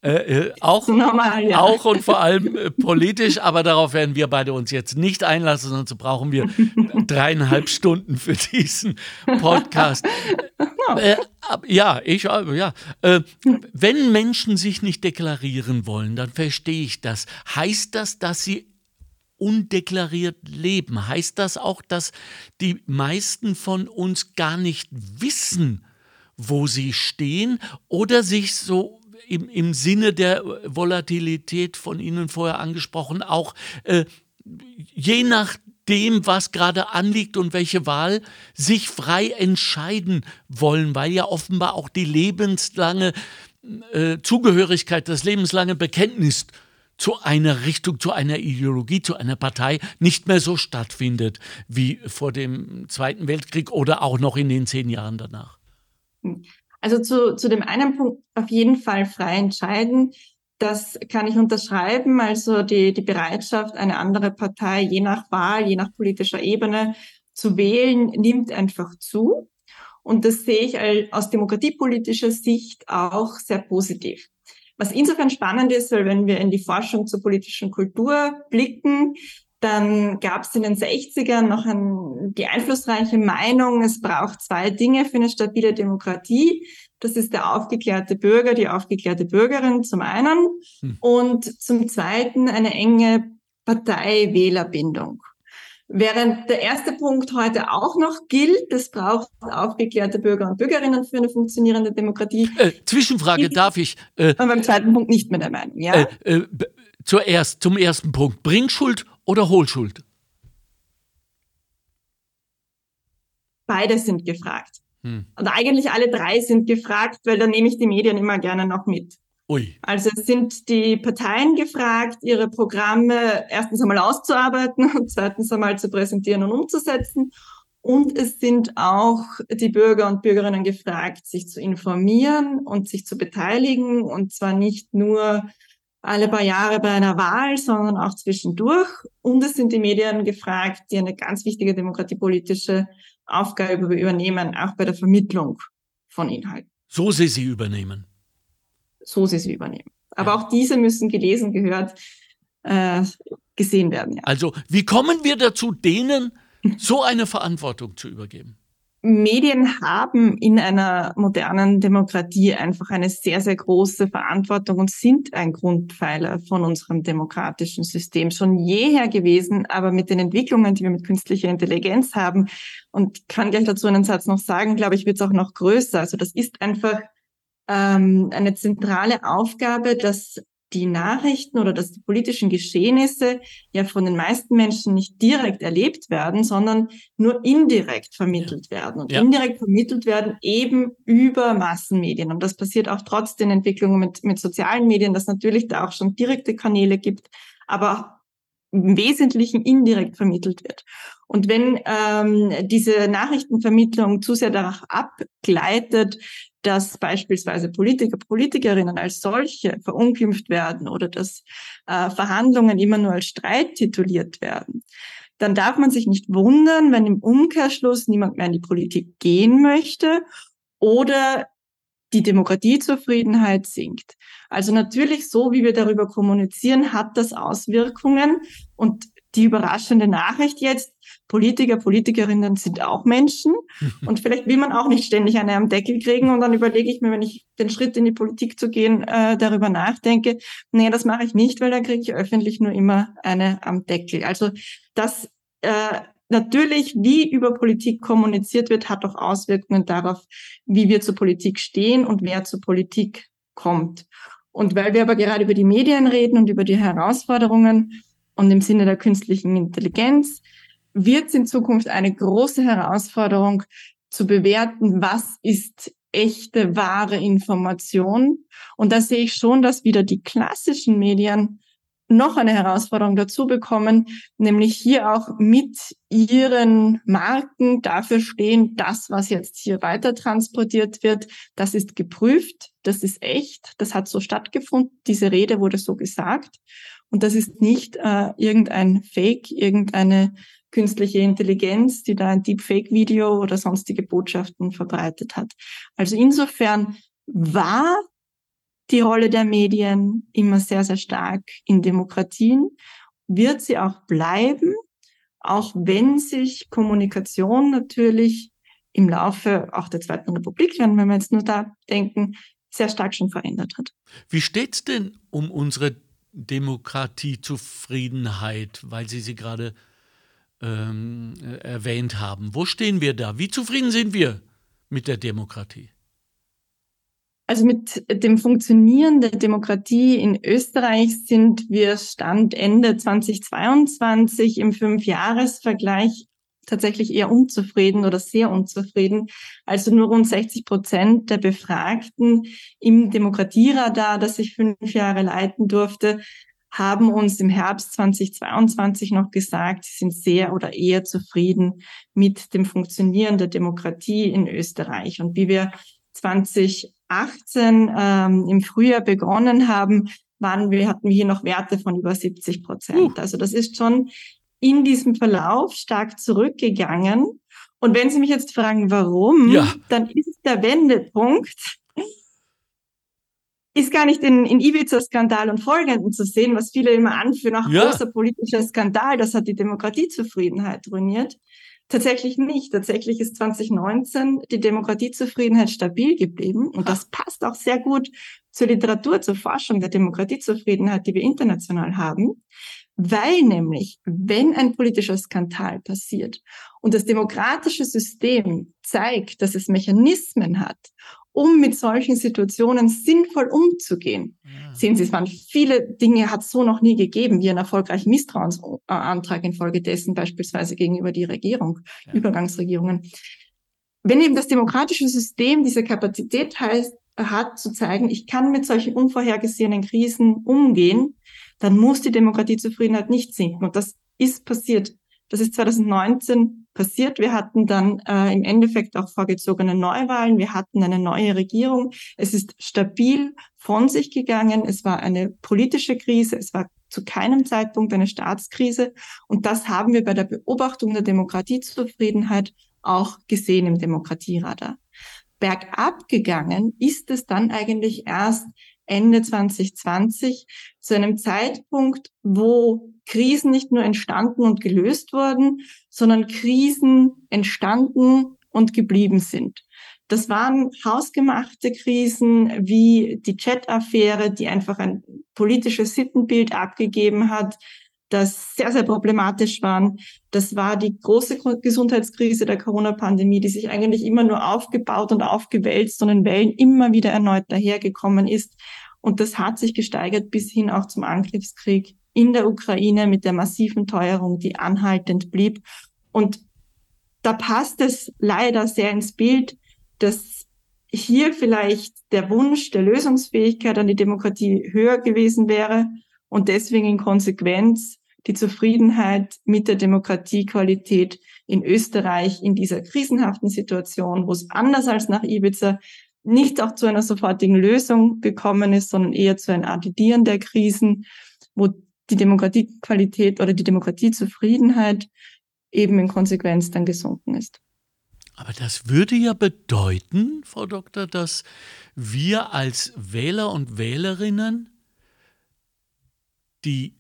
Äh, äh, auch, Normal, ja. auch und vor allem äh, politisch, aber darauf werden wir beide uns jetzt nicht einlassen, sonst brauchen wir [laughs] dreieinhalb Stunden für diesen Podcast. Äh, ja, ich, äh, ja. Äh, wenn Menschen sich nicht deklarieren wollen, dann verstehe ich das. Heißt das, dass sie undeklariert leben? Heißt das auch, dass die meisten von uns gar nicht wissen, wo sie stehen oder sich so im, im Sinne der Volatilität von Ihnen vorher angesprochen, auch äh, je nachdem, was gerade anliegt und welche Wahl, sich frei entscheiden wollen, weil ja offenbar auch die lebenslange äh, Zugehörigkeit, das lebenslange Bekenntnis zu einer Richtung, zu einer Ideologie, zu einer Partei nicht mehr so stattfindet wie vor dem Zweiten Weltkrieg oder auch noch in den zehn Jahren danach. Also zu, zu dem einen Punkt auf jeden Fall frei entscheiden. Das kann ich unterschreiben. Also die, die Bereitschaft, eine andere Partei je nach Wahl, je nach politischer Ebene zu wählen, nimmt einfach zu. Und das sehe ich aus demokratiepolitischer Sicht auch sehr positiv. Was insofern spannend ist, weil wenn wir in die Forschung zur politischen Kultur blicken, dann gab es in den 60ern noch ein, die einflussreiche Meinung, es braucht zwei Dinge für eine stabile Demokratie. Das ist der aufgeklärte Bürger, die aufgeklärte Bürgerin zum einen hm. und zum zweiten eine enge Partei-Wählerbindung. Während der erste Punkt heute auch noch gilt, es braucht aufgeklärte Bürger und Bürgerinnen für eine funktionierende Demokratie. Äh, Zwischenfrage, darf ich? Äh, und beim zweiten Punkt nicht mehr der Meinung, ja? Äh, äh zuerst, zum ersten Punkt. Bringschuld oder Hohlschuld? Beide sind gefragt. Hm. Und eigentlich alle drei sind gefragt, weil da nehme ich die Medien immer gerne noch mit. Ui. Also es sind die Parteien gefragt, ihre Programme erstens einmal auszuarbeiten und zweitens einmal zu präsentieren und umzusetzen. Und es sind auch die Bürger und Bürgerinnen gefragt, sich zu informieren und sich zu beteiligen. Und zwar nicht nur alle paar Jahre bei einer Wahl, sondern auch zwischendurch. Und es sind die Medien gefragt, die eine ganz wichtige demokratiepolitische Aufgabe übernehmen, auch bei der Vermittlung von Inhalten. So sie sie übernehmen. So sie sie übernehmen. Aber ja. auch diese müssen gelesen, gehört, äh, gesehen werden. Ja. Also, wie kommen wir dazu, denen so eine Verantwortung zu übergeben? Medien haben in einer modernen Demokratie einfach eine sehr, sehr große Verantwortung und sind ein Grundpfeiler von unserem demokratischen System schon jeher gewesen. Aber mit den Entwicklungen, die wir mit künstlicher Intelligenz haben, und kann gleich dazu einen Satz noch sagen, glaube ich, wird es auch noch größer. Also das ist einfach ähm, eine zentrale Aufgabe, dass die Nachrichten oder dass die politischen Geschehnisse ja von den meisten Menschen nicht direkt erlebt werden, sondern nur indirekt vermittelt werden. Und ja. indirekt vermittelt werden eben über Massenmedien. Und das passiert auch trotz den Entwicklungen mit, mit sozialen Medien, dass natürlich da auch schon direkte Kanäle gibt, aber im Wesentlichen indirekt vermittelt wird. Und wenn ähm, diese Nachrichtenvermittlung zu sehr darauf abgleitet, dass beispielsweise Politiker, Politikerinnen als solche verunglimpft werden oder dass äh, Verhandlungen immer nur als Streit tituliert werden, dann darf man sich nicht wundern, wenn im Umkehrschluss niemand mehr in die Politik gehen möchte oder die Demokratiezufriedenheit sinkt. Also natürlich, so wie wir darüber kommunizieren, hat das Auswirkungen. Und die überraschende Nachricht jetzt, Politiker, Politikerinnen sind auch Menschen [laughs] und vielleicht will man auch nicht ständig eine am Deckel kriegen und dann überlege ich mir, wenn ich den Schritt in die Politik zu gehen, äh, darüber nachdenke, nee, das mache ich nicht, weil da kriege ich öffentlich nur immer eine am Deckel. Also das äh, natürlich, wie über Politik kommuniziert wird, hat auch Auswirkungen darauf, wie wir zur Politik stehen und wer zur Politik kommt. Und weil wir aber gerade über die Medien reden und über die Herausforderungen und im Sinne der künstlichen Intelligenz, wird es in Zukunft eine große Herausforderung zu bewerten, was ist echte, wahre Information. Und da sehe ich schon, dass wieder die klassischen Medien noch eine Herausforderung dazu bekommen, nämlich hier auch mit ihren Marken dafür stehen, das, was jetzt hier weiter transportiert wird, das ist geprüft, das ist echt, das hat so stattgefunden, diese Rede wurde so gesagt und das ist nicht äh, irgendein Fake, irgendeine künstliche Intelligenz, die da ein Deepfake-Video oder sonstige Botschaften verbreitet hat. Also insofern war die Rolle der Medien immer sehr, sehr stark in Demokratien, wird sie auch bleiben, auch wenn sich Kommunikation natürlich im Laufe auch der Zweiten Republik, wenn wir jetzt nur da denken, sehr stark schon verändert hat. Wie steht es denn um unsere Demokratiezufriedenheit, weil Sie sie gerade ähm, erwähnt haben? Wo stehen wir da? Wie zufrieden sind wir mit der Demokratie? Also mit dem Funktionieren der Demokratie in Österreich sind wir Stand Ende 2022 im Fünfjahresvergleich tatsächlich eher unzufrieden oder sehr unzufrieden. Also nur rund 60 Prozent der Befragten im Demokratieradar, das ich fünf Jahre leiten durfte, haben uns im Herbst 2022 noch gesagt, sie sind sehr oder eher zufrieden mit dem Funktionieren der Demokratie in Österreich. Und wie wir 20 18 ähm, im Frühjahr begonnen haben, waren wir, hatten wir hier noch Werte von über 70 Prozent. Also das ist schon in diesem Verlauf stark zurückgegangen. Und wenn Sie mich jetzt fragen, warum, ja. dann ist der Wendepunkt, ist gar nicht in, in Ibiza-Skandal und Folgenden zu sehen, was viele immer anführen, auch ja. großer politischer Skandal, das hat die Demokratiezufriedenheit ruiniert, Tatsächlich nicht. Tatsächlich ist 2019 die Demokratiezufriedenheit stabil geblieben. Und das passt auch sehr gut zur Literatur, zur Forschung der Demokratiezufriedenheit, die wir international haben. Weil nämlich, wenn ein politischer Skandal passiert und das demokratische System zeigt, dass es Mechanismen hat, um mit solchen Situationen sinnvoll umzugehen. Ja. Sehen Sie, es waren viele Dinge, hat es so noch nie gegeben, wie ein erfolgreichen Misstrauensantrag infolgedessen beispielsweise gegenüber die Regierung, ja. Übergangsregierungen. Wenn eben das demokratische System diese Kapazität heißt, hat, zu zeigen, ich kann mit solchen unvorhergesehenen Krisen umgehen, dann muss die Demokratiezufriedenheit nicht sinken. Und das ist passiert. Das ist 2019 passiert. Wir hatten dann äh, im Endeffekt auch vorgezogene Neuwahlen. Wir hatten eine neue Regierung. Es ist stabil von sich gegangen. Es war eine politische Krise. Es war zu keinem Zeitpunkt eine Staatskrise. Und das haben wir bei der Beobachtung der Demokratiezufriedenheit auch gesehen im Demokratieradar. Bergab gegangen ist es dann eigentlich erst Ende 2020 zu einem Zeitpunkt, wo Krisen nicht nur entstanden und gelöst wurden, sondern Krisen entstanden und geblieben sind. Das waren hausgemachte Krisen wie die Chat-Affäre, die einfach ein politisches Sittenbild abgegeben hat, das sehr, sehr problematisch waren. Das war die große Gesundheitskrise der Corona-Pandemie, die sich eigentlich immer nur aufgebaut und aufgewälzt und in Wellen immer wieder erneut dahergekommen ist. Und das hat sich gesteigert bis hin auch zum Angriffskrieg in der Ukraine mit der massiven Teuerung, die anhaltend blieb. Und da passt es leider sehr ins Bild, dass hier vielleicht der Wunsch der Lösungsfähigkeit an die Demokratie höher gewesen wäre und deswegen in Konsequenz die Zufriedenheit mit der Demokratiequalität in Österreich in dieser krisenhaften Situation, wo es anders als nach Ibiza nicht auch zu einer sofortigen Lösung gekommen ist, sondern eher zu einem Addieren der Krisen, wo die Demokratiequalität oder die Demokratiezufriedenheit eben in Konsequenz dann gesunken ist. Aber das würde ja bedeuten, Frau Doktor, dass wir als Wähler und Wählerinnen die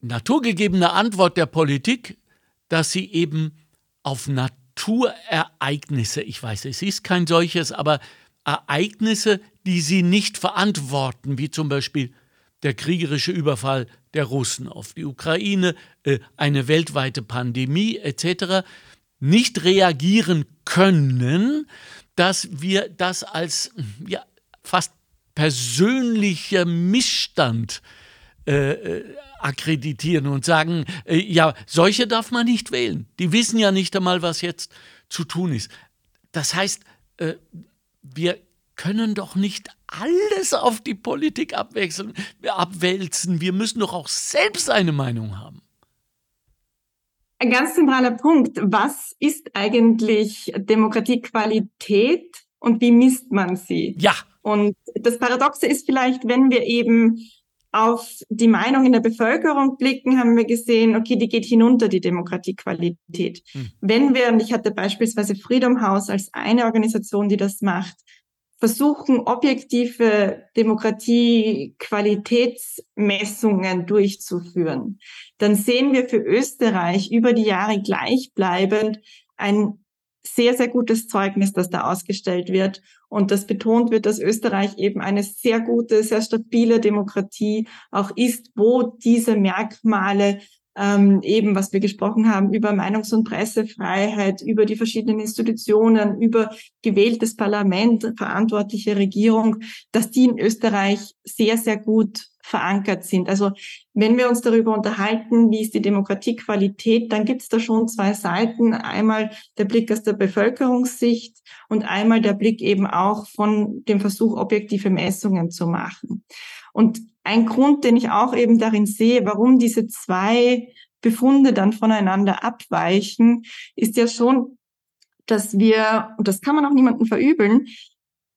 naturgegebene Antwort der Politik, dass sie eben auf Naturereignisse, ich weiß, es ist kein solches, aber Ereignisse, die sie nicht verantworten, wie zum Beispiel der kriegerische Überfall der Russen auf die Ukraine, äh, eine weltweite Pandemie etc., nicht reagieren können, dass wir das als ja, fast persönlicher Missstand äh, äh, akkreditieren und sagen, äh, ja, solche darf man nicht wählen. Die wissen ja nicht einmal, was jetzt zu tun ist. Das heißt, äh, wir können doch nicht alles auf die Politik abwechseln, abwälzen. Wir müssen doch auch selbst eine Meinung haben. Ein ganz zentraler Punkt. Was ist eigentlich Demokratiequalität und wie misst man sie? Ja. Und das Paradoxe ist vielleicht, wenn wir eben auf die Meinung in der Bevölkerung blicken, haben wir gesehen, okay, die geht hinunter, die Demokratiequalität. Hm. Wenn wir, und ich hatte beispielsweise Freedom House als eine Organisation, die das macht, versuchen, objektive Demokratiequalitätsmessungen durchzuführen, dann sehen wir für Österreich über die Jahre gleichbleibend ein sehr, sehr gutes Zeugnis, das da ausgestellt wird. Und das betont wird, dass Österreich eben eine sehr gute, sehr stabile Demokratie auch ist, wo diese Merkmale ähm, eben, was wir gesprochen haben, über Meinungs- und Pressefreiheit, über die verschiedenen Institutionen, über gewähltes Parlament, verantwortliche Regierung, dass die in Österreich sehr, sehr gut verankert sind. Also wenn wir uns darüber unterhalten, wie ist die Demokratiequalität, dann gibt es da schon zwei Seiten. Einmal der Blick aus der Bevölkerungssicht und einmal der Blick eben auch von dem Versuch, objektive Messungen zu machen. Und ein Grund, den ich auch eben darin sehe, warum diese zwei Befunde dann voneinander abweichen, ist ja schon, dass wir, und das kann man auch niemandem verübeln,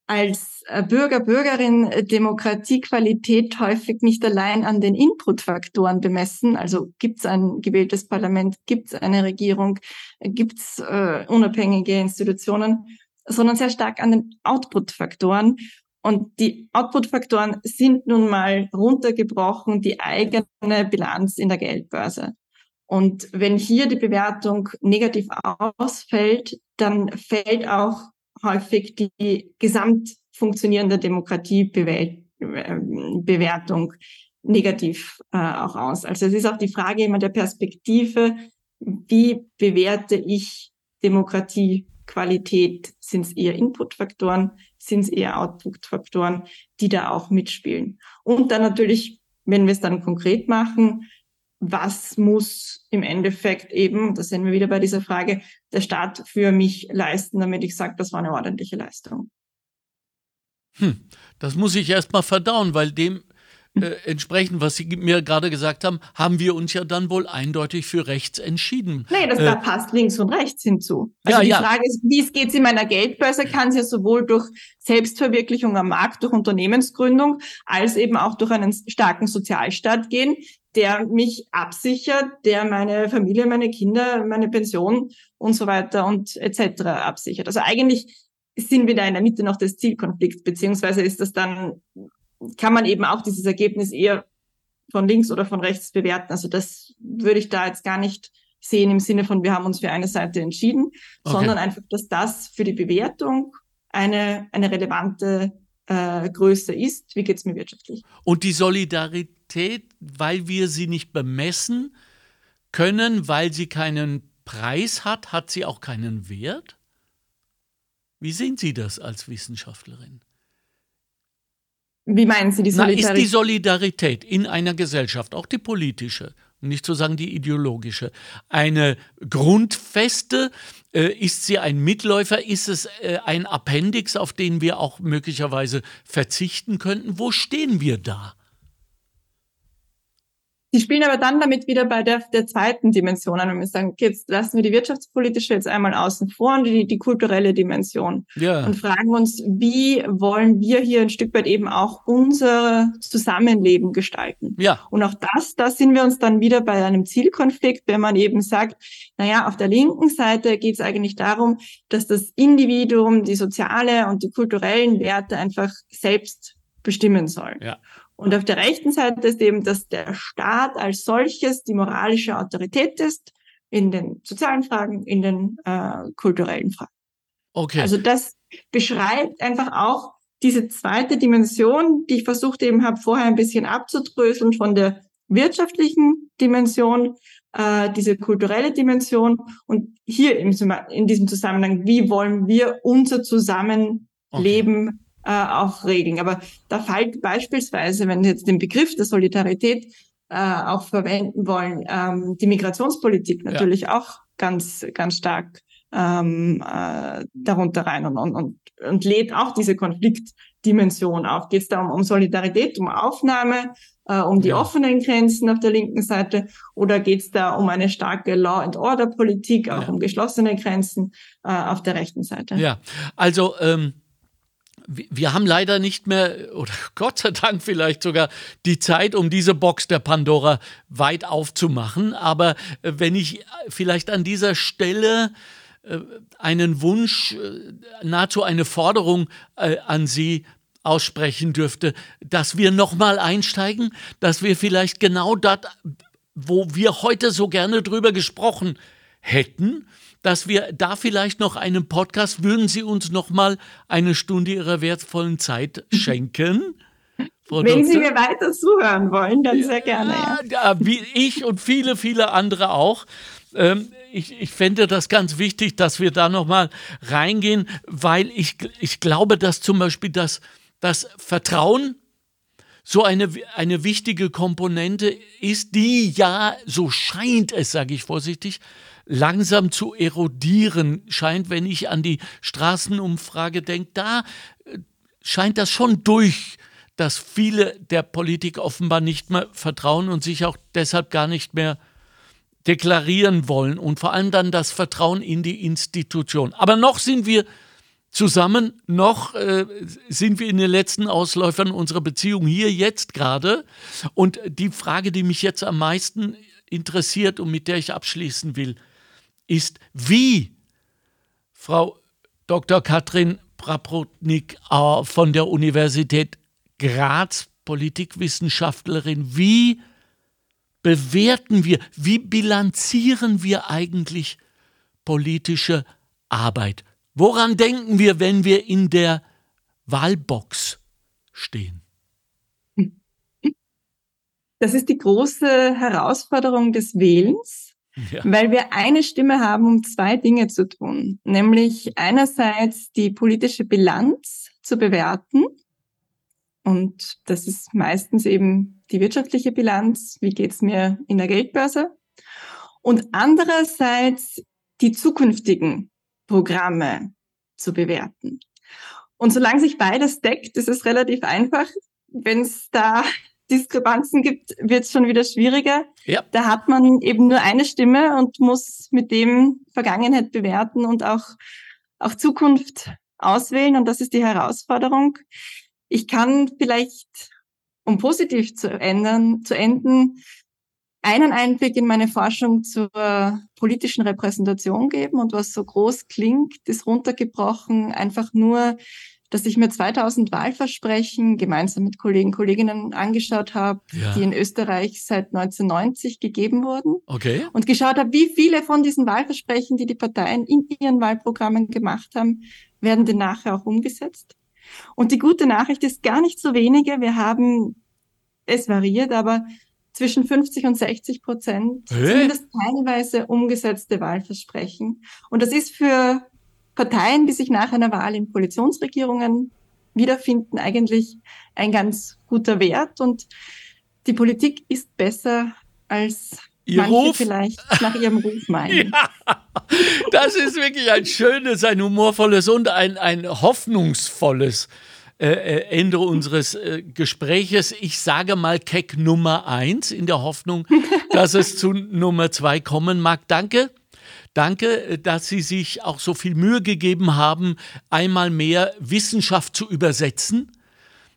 als äh, Bürger, Bürgerin äh, Demokratiequalität häufig nicht allein an den Inputfaktoren bemessen. Also gibt es ein gewähltes Parlament, gibt es eine Regierung, gibt es äh, unabhängige Institutionen, sondern sehr stark an den Output-Faktoren. Und die Output-Faktoren sind nun mal runtergebrochen die eigene Bilanz in der Geldbörse. Und wenn hier die Bewertung negativ ausfällt, dann fällt auch häufig die gesamt funktionierende Demokratiebewertung negativ äh, auch aus. Also es ist auch die Frage immer der Perspektive, wie bewerte ich Demokratiequalität? Sind es eher Inputfaktoren? sind es eher Output-Faktoren, die da auch mitspielen. Und dann natürlich, wenn wir es dann konkret machen, was muss im Endeffekt eben, da sind wir wieder bei dieser Frage, der Staat für mich leisten, damit ich sage, das war eine ordentliche Leistung. Hm, das muss ich erst mal verdauen, weil dem äh, entsprechend, was Sie mir gerade gesagt haben, haben wir uns ja dann wohl eindeutig für rechts entschieden. Nee, das äh, da passt links und rechts hinzu. Also ja, die ja. Frage ist, wie es geht in meiner Geldbörse, kann es ja sowohl durch Selbstverwirklichung am Markt, durch Unternehmensgründung, als eben auch durch einen starken Sozialstaat gehen, der mich absichert, der meine Familie, meine Kinder, meine Pension und so weiter und etc. absichert. Also eigentlich sind wir da in der Mitte noch des Zielkonflikts, beziehungsweise ist das dann kann man eben auch dieses Ergebnis eher von links oder von rechts bewerten. Also das würde ich da jetzt gar nicht sehen im Sinne von, wir haben uns für eine Seite entschieden, Okay. sondern einfach, dass das für die Bewertung eine, eine relevante äh, Größe ist. Wie geht's mir wirtschaftlich? Und die Solidarität, weil wir sie nicht bemessen können, weil sie keinen Preis hat, hat sie auch keinen Wert? Wie sehen Sie das als Wissenschaftlerin? Wie meinen Sie die Na, ist Solidarität? die Solidarität in einer Gesellschaft, auch die politische, nicht zu sagen die ideologische, eine grundfeste? Äh, ist sie ein Mitläufer? Ist es äh, ein Appendix, auf den wir auch möglicherweise verzichten könnten? Wo stehen wir da? Die spielen aber dann damit wieder bei der, der zweiten Dimension an, wenn wir sagen, okay, jetzt lassen wir die wirtschaftspolitische jetzt einmal außen vor und die, die kulturelle Dimension Ja. und fragen uns, wie wollen wir hier ein Stück weit eben auch unser Zusammenleben gestalten? Ja. Und auch das, da sind wir uns dann wieder bei einem Zielkonflikt, wenn man eben sagt, naja, auf der linken Seite geht es eigentlich darum, dass das Individuum die soziale und die kulturellen Werte einfach selbst bestimmen soll. Ja. Und auf der rechten Seite ist eben, dass der Staat als solches die moralische Autorität ist in den sozialen Fragen, in den äh, kulturellen Fragen. Okay. Also das beschreibt einfach auch diese zweite Dimension, die ich versucht eben habe, vorher ein bisschen abzudröseln von der wirtschaftlichen Dimension, äh, diese kulturelle Dimension und hier im, in diesem Zusammenhang, wie wollen wir unser Zusammenleben äh, auch regeln. Aber da fällt beispielsweise, wenn wir jetzt den Begriff der Solidarität äh, auch verwenden wollen, ähm, die Migrationspolitik natürlich auch ganz, ganz stark ähm, äh, darunter rein und, und, und, und lädt auch diese Konfliktdimension auf. Geht es da um, um Solidarität, um Aufnahme, äh, um die Ja. offenen Grenzen auf der linken Seite oder geht es da um eine starke Law-and-Order-Politik, auch Ja. um geschlossene Grenzen äh, auf der rechten Seite? Ja, also ähm, wir haben leider nicht mehr, oder [laughs] Gott sei Dank vielleicht sogar, die Zeit, um diese Box der Pandora weit aufzumachen. Aber äh, wenn ich vielleicht an dieser Stelle äh, einen Wunsch, äh, nahezu eine Forderung äh, an Sie aussprechen dürfte, dass wir nochmal einsteigen, dass wir vielleicht genau das, wo wir heute so gerne drüber gesprochen hätten, dass wir da vielleicht noch einen Podcast, würden Sie uns noch mal eine Stunde Ihrer wertvollen Zeit [laughs] schenken? Frau Wenn Sie Doktor? mir weiter zuhören wollen, dann sehr gerne. Ja. Ja, wie ich und viele, viele andere auch. Ähm, ich, ich fände das ganz wichtig, dass wir da nochmal reingehen, weil ich, ich glaube, dass zum Beispiel das, das Vertrauen so eine, eine wichtige Komponente ist, die ja, so scheint es, sage ich vorsichtig, langsam zu erodieren scheint, wenn ich an die Straßenumfrage denke. Da äh, scheint das schon durch, dass viele der Politik offenbar nicht mehr vertrauen und sich auch deshalb gar nicht mehr deklarieren wollen und vor allem dann das Vertrauen in die Institution. Aber noch sind wir zusammen, noch äh, sind wir in den letzten Ausläufern unserer Beziehung hier jetzt gerade. Und die Frage, die mich jetzt am meisten interessiert und mit der ich abschließen will, ist, wie Frau Dr. Katrin Praprotnik äh, von der Universität Graz, Politikwissenschaftlerin, wie bewerten wir, wie bilanzieren wir eigentlich politische Arbeit? Woran denken wir, wenn wir in der Wahlbox stehen? Das ist die große Herausforderung des Wählens, Ja. weil wir eine Stimme haben, um zwei Dinge zu tun. Nämlich einerseits die politische Bilanz zu bewerten. Und das ist meistens eben die wirtschaftliche Bilanz. Wie geht's mir in der Geldbörse? Und andererseits die zukünftigen Programme zu bewerten. Und solange sich beides deckt, ist es relativ einfach. Wenn es da Diskrepanzen gibt, wird es schon wieder schwieriger. Ja. Da hat man eben nur eine Stimme und muss mit dem Vergangenheit bewerten und auch, auch Zukunft auswählen. Und das ist die Herausforderung. Ich kann vielleicht, um positiv zu ändern, zu enden, einen Einblick in meine Forschung zur politischen Repräsentation geben. Und was so groß klingt, ist runtergebrochen einfach nur dass ich mir 2000 Wahlversprechen gemeinsam mit Kollegen und Kolleginnen angeschaut habe, Ja. die in Österreich seit 1990 gegeben wurden. Okay. Und geschaut habe, wie viele von diesen Wahlversprechen, die die Parteien in ihren Wahlprogrammen gemacht haben, werden denn nachher auch umgesetzt. Und die gute Nachricht ist gar nicht so wenige. Wir haben, es variiert, aber zwischen 50 und 60 Prozent Hä? zumindest teilweise umgesetzte Wahlversprechen. Und das ist für Parteien, die sich nach einer Wahl in Koalitionsregierungen wiederfinden, eigentlich ein ganz guter Wert. Und die Politik ist besser, als Ihr manche Ruf? vielleicht nach ihrem Ruf meinen. [laughs] Das ist wirklich ein schönes, ein humorvolles und ein, ein hoffnungsvolles äh, äh, Ende unseres äh, Gespräches. Ich sage mal Keck Nummer eins in der Hoffnung, dass es zu Nummer zwei kommen mag. Danke. Danke, äh, dass Sie sich auch so viel Mühe gegeben haben, einmal mehr Wissenschaft zu übersetzen.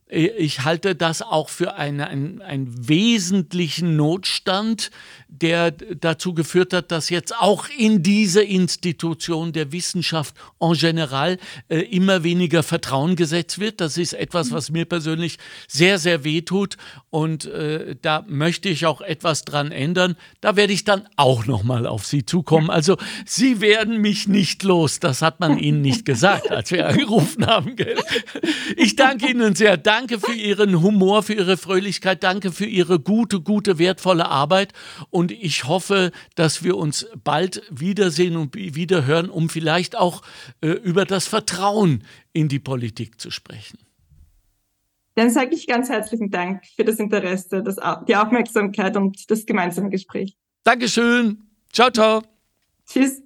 Ich halte das auch für eine, einen, einen wesentlichen Notstand, der dazu geführt hat, dass jetzt auch in diese Institution der Wissenschaft en general äh, immer weniger Vertrauen gesetzt wird. Das ist etwas, was mir persönlich sehr, sehr weh tut. Und äh, da möchte ich auch etwas dran ändern. Da werde ich dann auch nochmal auf Sie zukommen. Also Sie werden mich nicht los. Das hat man Ihnen nicht gesagt, als wir angerufen haben. Ich danke Ihnen sehr. Danke für Ihren Humor, für Ihre Fröhlichkeit. Danke für Ihre gute, gute, wertvolle Arbeit. Und ich hoffe, dass wir uns bald wiedersehen und wieder hören, um vielleicht auch äh, über das Vertrauen in die Politik zu sprechen. Dann sage ich ganz herzlichen Dank für das Interesse, das, die Aufmerksamkeit und das gemeinsame Gespräch. Dankeschön. Ciao, ciao. Tschüss.